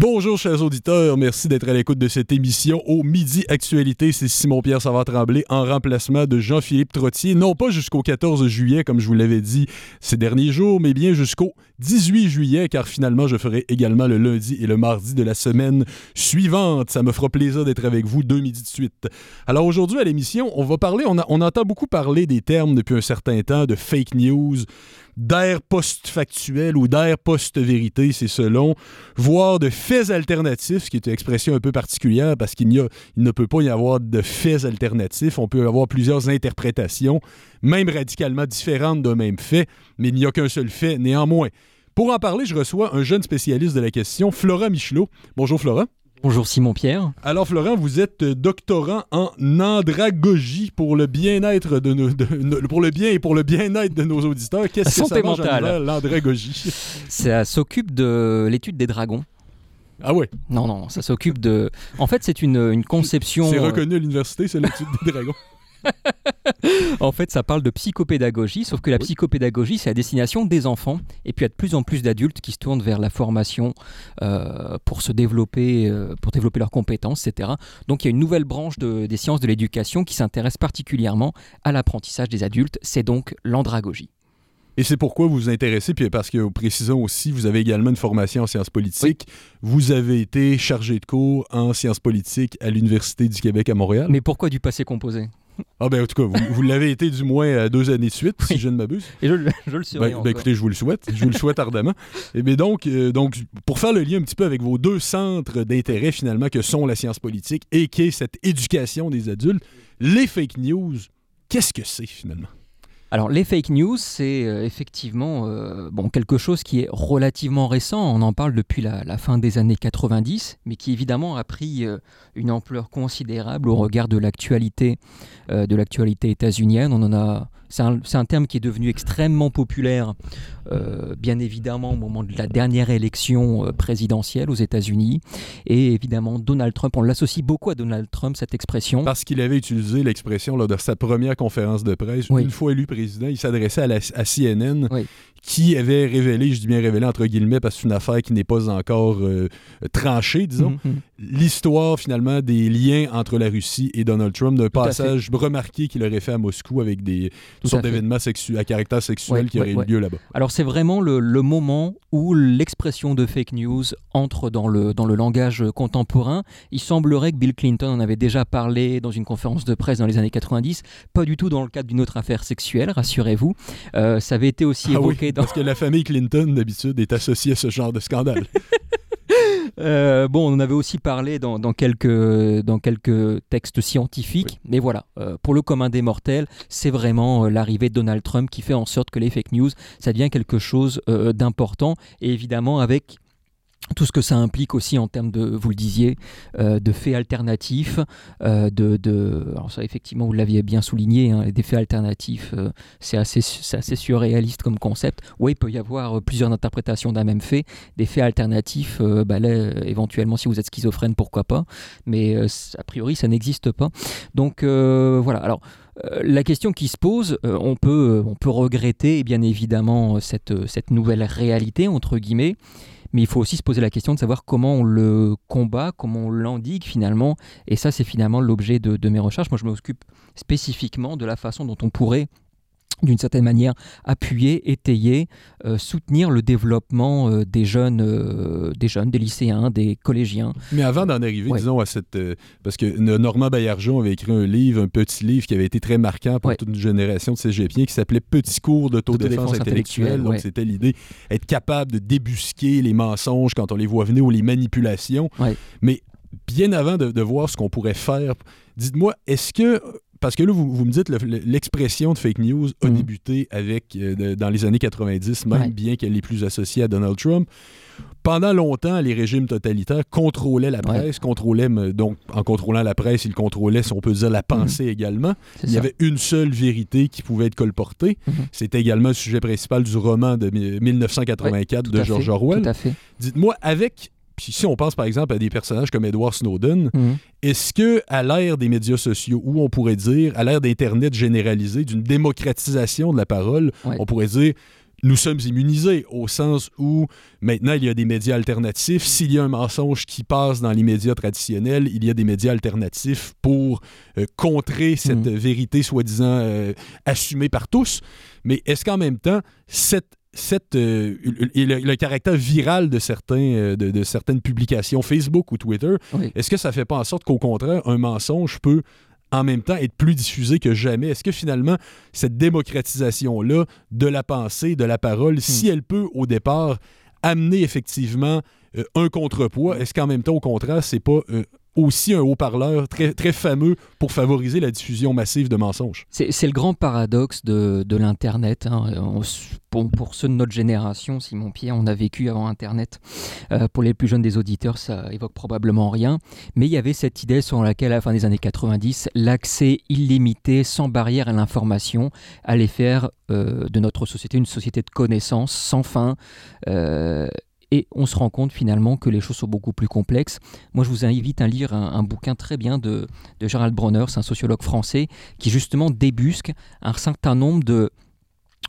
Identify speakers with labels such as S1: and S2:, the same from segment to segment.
S1: Bonjour chers auditeurs, merci d'être à l'écoute de cette émission au Midi Actualité. C'est Simon-Pierre Savard-Tremblay en remplacement de Jean-Philippe Trottier, non pas jusqu'au 14 juillet comme je vous l'avais dit ces derniers jours, mais bien jusqu'au 18 juillet car finalement je ferai également le lundi et le mardi de la semaine suivante. Ça me fera plaisir d'être avec vous deux midis de suite. Alors aujourd'hui à l'émission, on va parler, on, on entend beaucoup parler des termes depuis un certain temps de fake news, d'air post-factuel ou d'air post-vérité, c'est selon, voire de faits alternatifs, ce qui est une expression un peu particulière parce qu'il il ne peut pas y avoir de faits alternatifs. On peut avoir plusieurs interprétations, même radicalement différentes d'un même fait, mais il n'y a qu'un seul fait néanmoins. Pour en parler, je reçois un jeune spécialiste de la question, Flora Michelot. Bonjour Flora.
S2: Bonjour Simon Pierre.
S1: Alors Florent, vous êtes doctorant en andragogie pour le bien-être de, nos, pour le bien et pour le bien-être de nos auditeurs.
S2: Qu'est-ce que ça
S1: mentale. l'andragogie?
S2: Ça s'occupe de l'étude des dragons.
S1: Ah ouais?
S2: Non, non, ça s'occupe de... En fait, c'est une, une conception...
S1: C'est reconnu à l'université, c'est l'étude des dragons.
S2: en fait, ça parle de psychopédagogie, sauf que la psychopédagogie, c'est à destination des enfants. Et puis, il y a de plus en plus d'adultes qui se tournent vers la formation euh, pour se développer, euh, pour développer leurs compétences, etc. Donc, il y a une nouvelle branche des sciences de l'éducation qui s'intéresse particulièrement à l'apprentissage des adultes. C'est donc l'andragogie.
S1: Et c'est pourquoi vous vous intéressez, puis parce que, précisons aussi, vous avez également une formation en sciences politiques. Vous avez été chargé de cours en sciences politiques à l'Université du Québec à Montréal.
S2: Mais pourquoi du passé composé?
S1: Ah ben en tout cas, vous, l'avez été du moins à deux années de suite, si je ne m'abuse.
S2: Et je, le serai
S1: ben, ben, écoutez, je vous le souhaite. Je vous le souhaite ardemment. Et bien donc, euh, donc, pour faire le lien un petit peu avec vos deux centres d'intérêt finalement que sont la science politique et qui est cette éducation des adultes, les fake news, qu'est-ce que c'est finalement?
S2: Alors les fake news, c'est euh, effectivement euh, bon, quelque chose qui est relativement récent, on en parle depuis la, fin des années 90, mais qui évidemment a pris euh, une ampleur considérable au regard de l'actualité de l'actualité états-unienne. On en a c'est un, terme qui est devenu extrêmement populaire, euh, bien évidemment, au moment de la dernière élection euh, présidentielle aux États-Unis. Et évidemment, Donald Trump, on l'associe beaucoup à Donald Trump, cette expression.
S1: Parce qu'il avait utilisé l'expression lors de sa première conférence de presse. Une fois élu président, il s'adressait à, à, CNN. Qui avait révélé, je dis bien révélé entre guillemets, parce que c'est une affaire qui n'est pas encore euh, tranchée, disons, mm-hmm. l'histoire finalement des liens entre la Russie et Donald Trump, d'un passage remarqué qu'il aurait fait à Moscou avec des, toutes sortes d'événements à caractère sexuel qui auraient eu lieu là-bas.
S2: Alors c'est vraiment le, moment où l'expression de fake news entre dans le, dans le langage contemporain. Il semblerait que Bill Clinton en avait déjà parlé dans une conférence de presse dans les années 90, pas du tout dans le cadre d'une autre affaire sexuelle, rassurez-vous. Euh, ça avait été aussi ah évoqué
S1: Parce que la famille Clinton, d'habitude, est associée à ce genre de scandale.
S2: Euh, bon, on en avait aussi parlé dans, quelques, dans quelques textes scientifiques, mais voilà, euh, pour le commun des mortels, c'est vraiment euh, l'arrivée de Donald Trump qui fait en sorte que les fake news, ça devient quelque chose d'important, et évidemment avec tout ce que ça implique aussi en termes de, vous le disiez, euh, de faits alternatifs, euh, de, ça effectivement vous l'aviez bien souligné, hein, des faits alternatifs, euh, c'est assez, surréaliste comme concept. Oui, il peut y avoir plusieurs interprétations d'un même fait, des faits alternatifs, bah éventuellement si vous êtes schizophrène, pourquoi pas, mais a priori ça n'existe pas. Donc voilà, alors la question qui se pose, on, peut, regretter bien évidemment cette nouvelle réalité, entre guillemets, mais il faut aussi se poser la question de savoir comment on le combat, comment on l'endigue finalement. Et ça, c'est finalement l'objet de, mes recherches. Moi, je m'occupe spécifiquement de la façon dont on pourrait d'une certaine manière appuyer, étayer, euh, soutenir le développement euh, des jeunes, euh, des jeunes, des lycéens, des collégiens.
S1: Mais avant d'en arriver, disons à cette, parce que Normand Baillargeon avait écrit un livre, un petit livre qui avait été très marquant pour toute une génération de cégepiens, qui s'appelait Petit cours d'autodéfense intellectuelle. Donc c'était l'idée être capable de débusquer les mensonges quand on les voit venir ou les manipulations. Mais bien avant de, de voir ce qu'on pourrait faire, dites-moi, est-ce que parce que là, vous, me dites l'expression de fake news a mm. débuté avec euh, dans les années 90, même bien qu'elle est plus associée à Donald Trump. Pendant longtemps, les régimes totalitaires contrôlaient la presse, contrôlaient, donc en contrôlant la presse, ils contrôlaient, si on peut dire, la pensée mm-hmm. également. Il y avait une seule vérité qui pouvait être colportée. Mm-hmm. C'était également le sujet principal du roman de 1984 de George Orwell. Dites-moi, avec puis si on pense par exemple à des personnages comme Edward Snowden, mhm. est-ce que à l'ère des médias sociaux, où on pourrait dire, à l'ère d'Internet généralisé, d'une démocratisation de la parole, on pourrait dire nous sommes immunisés au sens où maintenant il y a des médias alternatifs. S'il y a un mensonge qui passe dans les médias traditionnels, il y a des médias alternatifs pour euh, contrer cette mm. vérité soi-disant euh, assumée par tous. Mais est-ce qu'en même temps, cette cette, euh, le, caractère viral de, certains, de, certaines publications Facebook ou Twitter, est-ce que ça ne fait pas en sorte qu'au contraire, un mensonge peut en même temps être plus diffusé que jamais? Est-ce que finalement, cette démocratisation-là de la pensée, de la parole, hmm. si elle peut au départ amener effectivement euh, un contrepoids, est-ce qu'en même temps, au contraire, c'est pas euh, aussi un haut-parleur très, très fameux pour favoriser la diffusion massive de mensonges.
S2: C'est le grand paradoxe de, l'Internet. Hein. Pour, ceux de notre génération, Simon Pierre, on a vécu avant Internet. Euh, pour les plus jeunes des auditeurs, ça évoque probablement rien. Mais il y avait cette idée sur laquelle, à la fin des années 90, l'accès illimité, sans barrière à l'information, allait faire euh, de notre société une société de connaissances sans fin. Euh, et on se rend compte finalement que les choses sont beaucoup plus complexes. Moi, je vous invite à lire un, bouquin très bien de, de Gerald Bronner, c'est un sociologue français, qui justement débusque un certain nombre de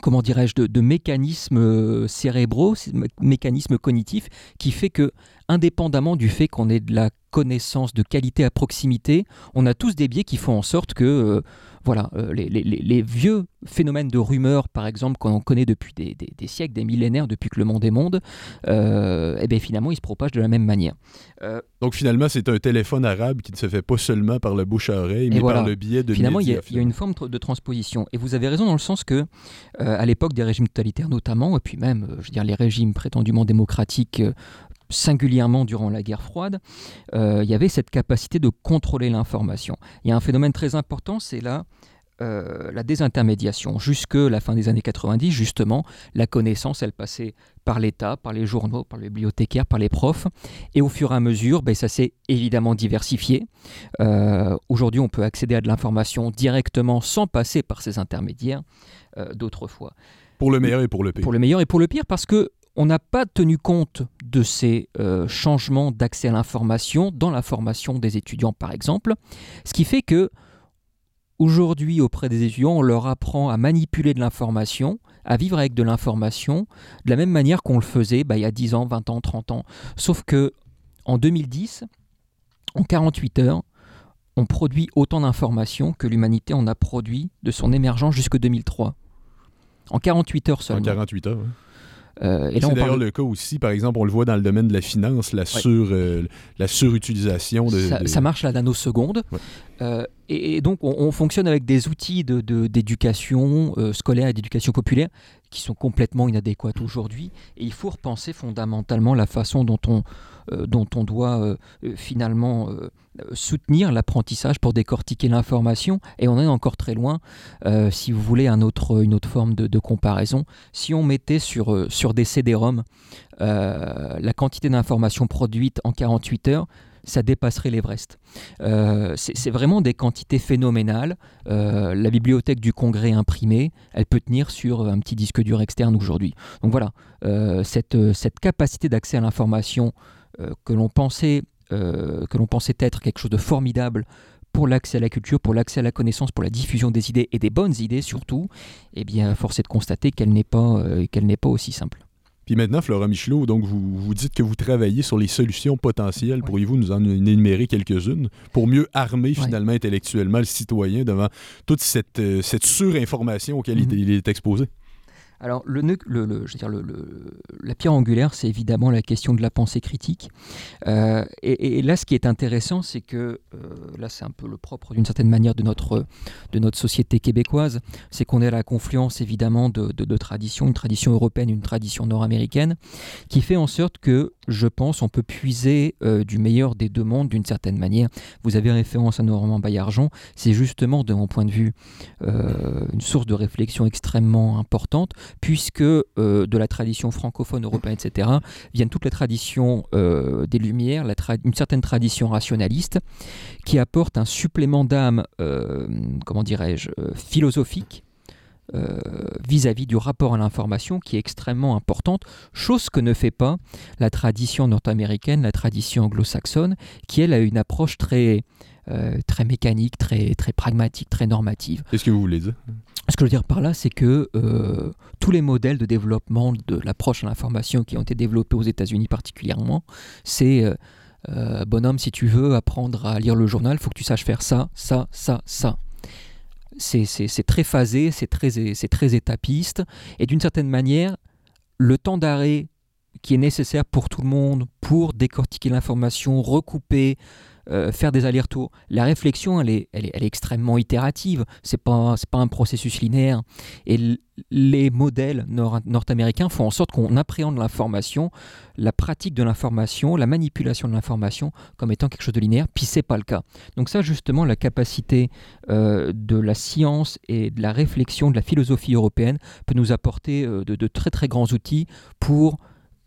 S2: comment dirais-je, de, de, mécanismes euh, cérébraux, mécanismes cognitifs, qui fait que, indépendamment du fait qu'on ait de la connaissance de qualité à proximité, on a tous des biais qui font en sorte que euh, voilà, euh, les, vieux phénomènes de rumeurs, par exemple, qu'on connaît depuis des, siècles, des millénaires, depuis que le monde est monde, euh, eh bien, finalement, ils se propagent de la même manière.
S1: Donc finalement, c'est un téléphone arabe qui ne se fait pas seulement par le bouche à oreille, mais par le biais de
S2: Finalement, il y, a une forme de transposition. Et vous avez raison dans le sens que, à l'époque des régimes totalitaires notamment, et puis même, je veux dire, les régimes prétendument démocratiques singulièrement durant la guerre froide, euh, il y avait cette capacité de contrôler l'information. Il y a un phénomène très important, c'est là euh, la désintermédiation. Jusque la fin des années 90, justement, la connaissance, elle passait par l'État, par les journaux, par les bibliothécaires, par les profs. Et au fur et à mesure, ben, ça s'est évidemment diversifié. Euh, aujourd'hui, on peut accéder à de l'information directement sans passer par ces intermédiaires d'autrefois.
S1: Pour le meilleur et pour le pire.
S2: Pour le meilleur et pour le pire, parce que on n'a pas tenu compte de ces euh, changements d'accès à l'information dans la formation des étudiants, par exemple, ce qui fait que aujourd'hui, auprès des étudiants, on leur apprend à manipuler de l'information, à vivre avec de l'information, de la même manière qu'on le faisait bah, il y a 10 ans, 20 ans, 30 ans. Sauf que en 2010, en 48 heures, on produit autant d'informations que l'humanité en a produit de son émergence jusqu'en 2003. En 48 heures seulement.
S1: En 48 heures, oui. Euh, c'est d'ailleurs le cas aussi, par exemple, on le voit dans le domaine de la finance, la, sur, euh, la surutilisation de
S2: ça, marche la nanoseconde. Euh, et, donc, on, fonctionne avec des outils d'éducation de, scolaire et d'éducation populaire qui sont complètement inadéquats aujourd'hui. Et il faut repenser fondamentalement la façon dont on, dont on doit finalement soutenir l'apprentissage pour décortiquer l'information. Et on est encore très loin, si vous voulez, un autre, une autre forme de, comparaison. Si on mettait sur, sur des CD-ROM la quantité d'informations produites en 48 heures, ça dépasserait l'Everest. Euh, c'est vraiment des quantités phénoménales. Euh, la bibliothèque du Congrès imprimée, elle peut tenir sur un petit disque dur externe aujourd'hui. Donc voilà, euh, cette, cette, capacité d'accès à l'information que l'on pensait, l'on pensait être quelque chose de formidable pour l'accès à la culture, pour l'accès à la connaissance, pour la diffusion des idées et des bonnes idées surtout, eh bien, force est de constater qu'elle n'est pas, qu'elle n'est pas aussi simple.
S1: Puis maintenant, Flora Michelot, donc vous, vous dites que vous travaillez sur les solutions potentielles. Pourriez-vous nous en énumérer quelques-unes pour mieux armer finalement intellectuellement le citoyen devant toute cette, euh, cette surinformation auquel il mhm. est exposé?
S2: Alors, la pierre angulaire, c'est évidemment la question de la pensée critique. Euh, et, là, ce qui est intéressant, c'est que, euh, là, c'est un peu le propre, d'une certaine manière, de notre, de notre société québécoise, c'est qu'on est à la confluence, évidemment, de, de, traditions, une tradition européenne, une tradition nord-américaine, qui fait en sorte que, je pense, on peut puiser euh, du meilleur des deux mondes, d'une certaine manière. Vous avez référence à Normand Baillargeon, c'est justement, de mon point de vue, une source de réflexion extrêmement importante puisque euh, de la tradition francophone, européenne, etc., viennent toutes les traditions euh, des Lumières, une certaine tradition rationaliste, qui apporte un supplément d'âme, euh, comment dirais-je, philosophique, vis-à-vis du rapport à l'information qui est extrêmement importante, chose que ne fait pas la tradition nord-américaine, la tradition anglo-saxonne, qui elle a une approche très, très mécanique, très, très pragmatique, très normative.
S1: Qu'est-ce que vous voulez dire?
S2: Ce que je veux dire par là, c'est que euh, tous les modèles de développement de l'approche à l'information qui ont été développés aux États-Unis particulièrement, c'est euh, euh, bonhomme, si tu veux apprendre à lire le journal, il faut que tu saches faire ça, ça, ça, ça. C'est très phasé, c'est très, très étapiste, et d'une certaine manière, le temps d'arrêt qui est nécessaire pour tout le monde pour décortiquer l'information, recouper, euh, faire des allers-retours. La réflexion, elle est, elle est, extrêmement itérative. C'est pas, pas un processus linéaire. Et les modèles nord-américains font en sorte qu'on appréhende l'information, la pratique de l'information, la manipulation de l'information comme étant quelque chose de linéaire. Puis c'est pas le cas. Donc ça, justement, la capacité euh, de la science et de la réflexion, de la philosophie européenne peut nous apporter euh, de, de très très grands outils pour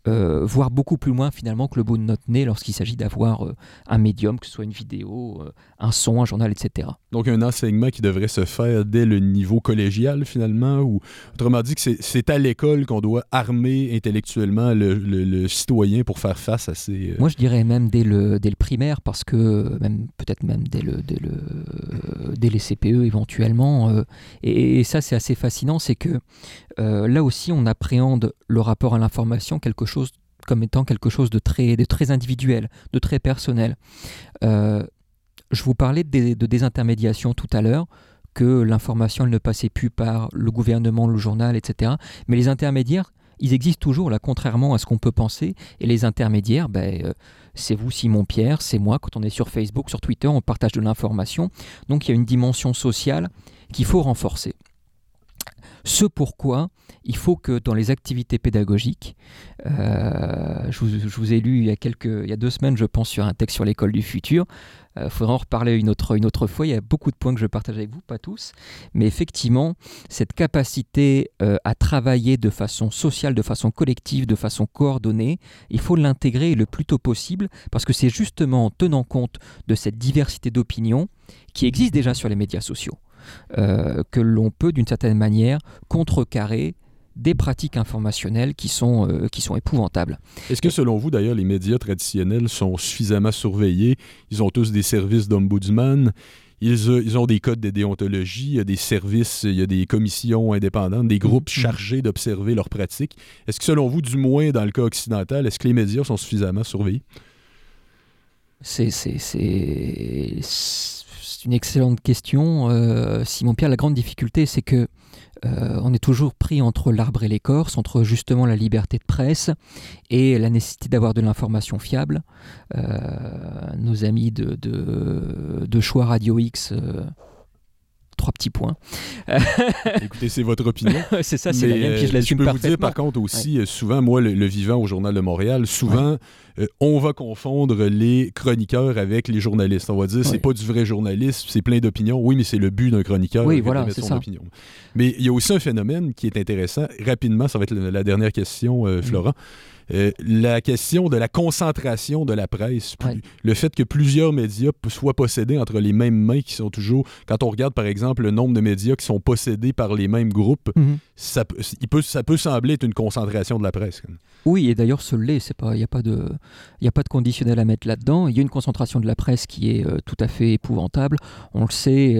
S2: euh, voir beaucoup plus loin finalement que le bout de notre nez lorsqu'il s'agit d'avoir euh, un médium, que ce soit une vidéo, euh, un son, un journal, etc.
S1: Donc un enseignement qui devrait se faire dès le niveau collégial finalement, ou autrement dit que c'est à l'école qu'on doit armer intellectuellement le, citoyen pour faire face à ces...
S2: Moi je dirais même dès le, dès le primaire, parce que même peut-être même dès, le, dès, le, dès les CPE éventuellement, et, et, ça c'est assez fascinant, c'est que là aussi on appréhende le rapport à l'information quelque chose comme étant quelque chose de très, de très individuel, de très personnel. Euh, je vous parlais de, désintermédiation tout à l'heure, que l'information ne passait plus par le gouvernement, le journal, etc. Mais les intermédiaires, ils existent toujours, là, contrairement à ce qu'on peut penser. Et les intermédiaires, ben, euh, c'est vous, Simon Pierre, c'est moi. Quand on est sur Facebook, sur Twitter, on partage de l'information. Donc il y a une dimension sociale qu'il faut renforcer. Ce pourquoi il faut que dans les activités pédagogiques, euh, je, vous, ai lu il y, a quelques, il y a deux semaines, je pense, sur un texte sur l'école du futur. Il euh, faudra en reparler une autre, fois. Il y a beaucoup de points que je partage avec vous, pas tous. Mais effectivement, cette capacité euh, à travailler de façon sociale, de façon collective, de façon coordonnée, il faut l'intégrer le plus tôt possible parce que c'est justement en tenant compte de cette diversité d'opinions qui existe déjà sur les médias sociaux. Euh, que l'on peut d'une certaine manière contrecarrer des pratiques informationnelles qui sont, euh, qui sont épouvantables.
S1: Est-ce que selon vous, d'ailleurs, les médias traditionnels sont suffisamment surveillés? Ils ont tous des services d'ombudsman ils, euh, ils, ont des codes de déontologie, il y a des services, il y a des commissions indépendantes, des groupes mm-hmm. chargés d'observer leurs pratiques. Est-ce que selon vous, du moins dans le cas occidental, est-ce que les médias sont suffisamment surveillés?
S2: C'est une excellente question. Euh, Simon Pierre, la grande difficulté, c'est que euh, on est toujours pris entre l'arbre et l'écorce, entre justement la liberté de presse et la nécessité d'avoir de l'information fiable. Euh, nos amis de, de, de, choix Radio X trois petits points.
S1: Écoutez, c'est votre opinion.
S2: c'est ça, c'est la mienne, puis je l'assume
S1: Je peux vous dire par contre aussi, euh, souvent, moi, le, vivant au Journal de Montréal, souvent, euh, on va confondre les chroniqueurs avec les journalistes. On va dire, c'est pas du vrai journalisme, c'est plein d'opinions. Oui, mais c'est le but d'un chroniqueur.
S2: Oui, voilà, c'est ça.
S1: Opinion. Mais il y a aussi un phénomène qui est intéressant. Rapidement, ça va être la, dernière question, euh, mm. Euh, la question de la concentration de la presse, le fait que plusieurs médias soient possédés entre les mêmes mains qui sont toujours, quand on regarde par exemple le nombre de médias qui sont possédés par les mêmes groupes, mhm. ça, il peut, ça peut sembler être une concentration de la presse.
S2: Oui, et d'ailleurs ce l'est, il n'y a, pas de, a pas de conditionnel à mettre là-dedans. Il y a une concentration de la presse qui est euh, tout à fait épouvantable. On le sait,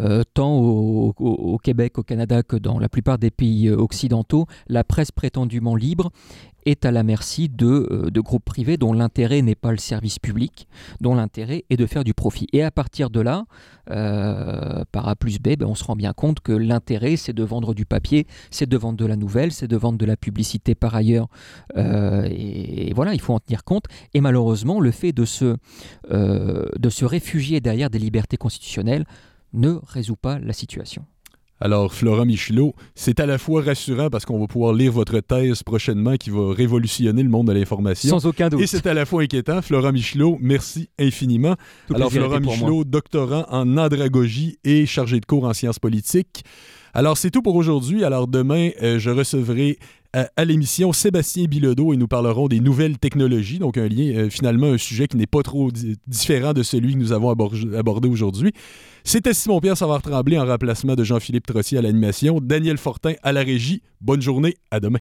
S2: euh, tant au, au, Québec, au Canada que dans la plupart des pays occidentaux, la presse prétendument libre est à la merci de, euh, de groupes privés dont l'intérêt n'est pas le service public, dont l'intérêt est de faire du profit. Et à partir de là, euh, par A plus B, ben, on se rend bien compte que l'intérêt, c'est de vendre du papier, c'est de vendre de la nouvelle, c'est de vendre de la publicité par ailleurs. Euh, et, voilà, il faut en tenir compte. Et malheureusement, le fait de se réfugier derrière des libertés constitutionnelles ne résout pas la situation.
S1: Alors, Florent Michelot, c'est à la fois rassurant parce qu'on va pouvoir lire votre thèse prochainement qui va révolutionner le monde de l'information.
S2: Sans aucun doute.
S1: Et c'est à la fois inquiétant. Florent Michelot, merci infiniment. Alors, Florent Michelot, doctorant en andragogie et chargé de cours en sciences politiques. Alors, c'est tout pour aujourd'hui. Alors, demain, euh, je recevrai à, l'émission Sébastien Bilodeau et nous parlerons des nouvelles technologies, donc un lien, euh, finalement, un sujet qui n'est pas trop différent de celui que nous avons abordé aujourd'hui. C'était Simon-Pierre Savard-Tremblay en remplacement de Jean-Philippe Trossier à l'animation, Daniel Fortin à la régie. Bonne journée, à demain.